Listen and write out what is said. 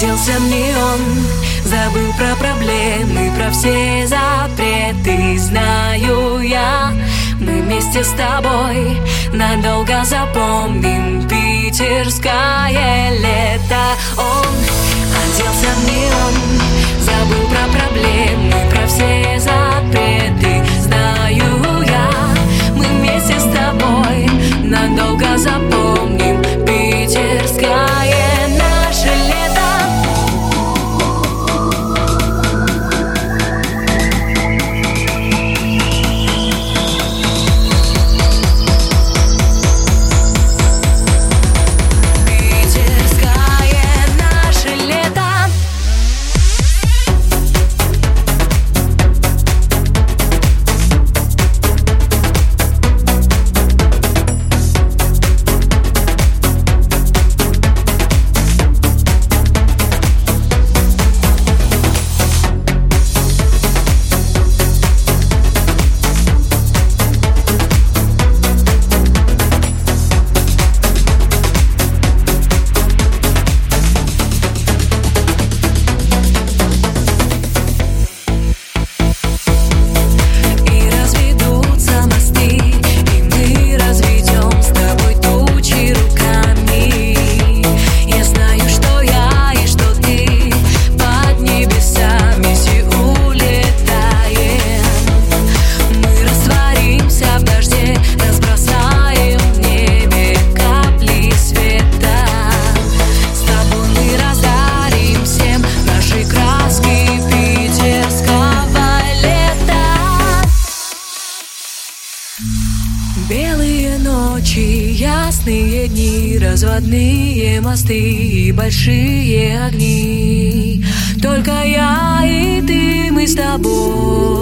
Оделся в неон, забыл про проблемы, про все запреты. Знаю я, мы вместе с тобой надолго запомним питерское лето. Он оделся в неон, забыл про проблемы, ночи, ясные дни, разводные мосты и большие огни. Только я и ты, мы с тобой,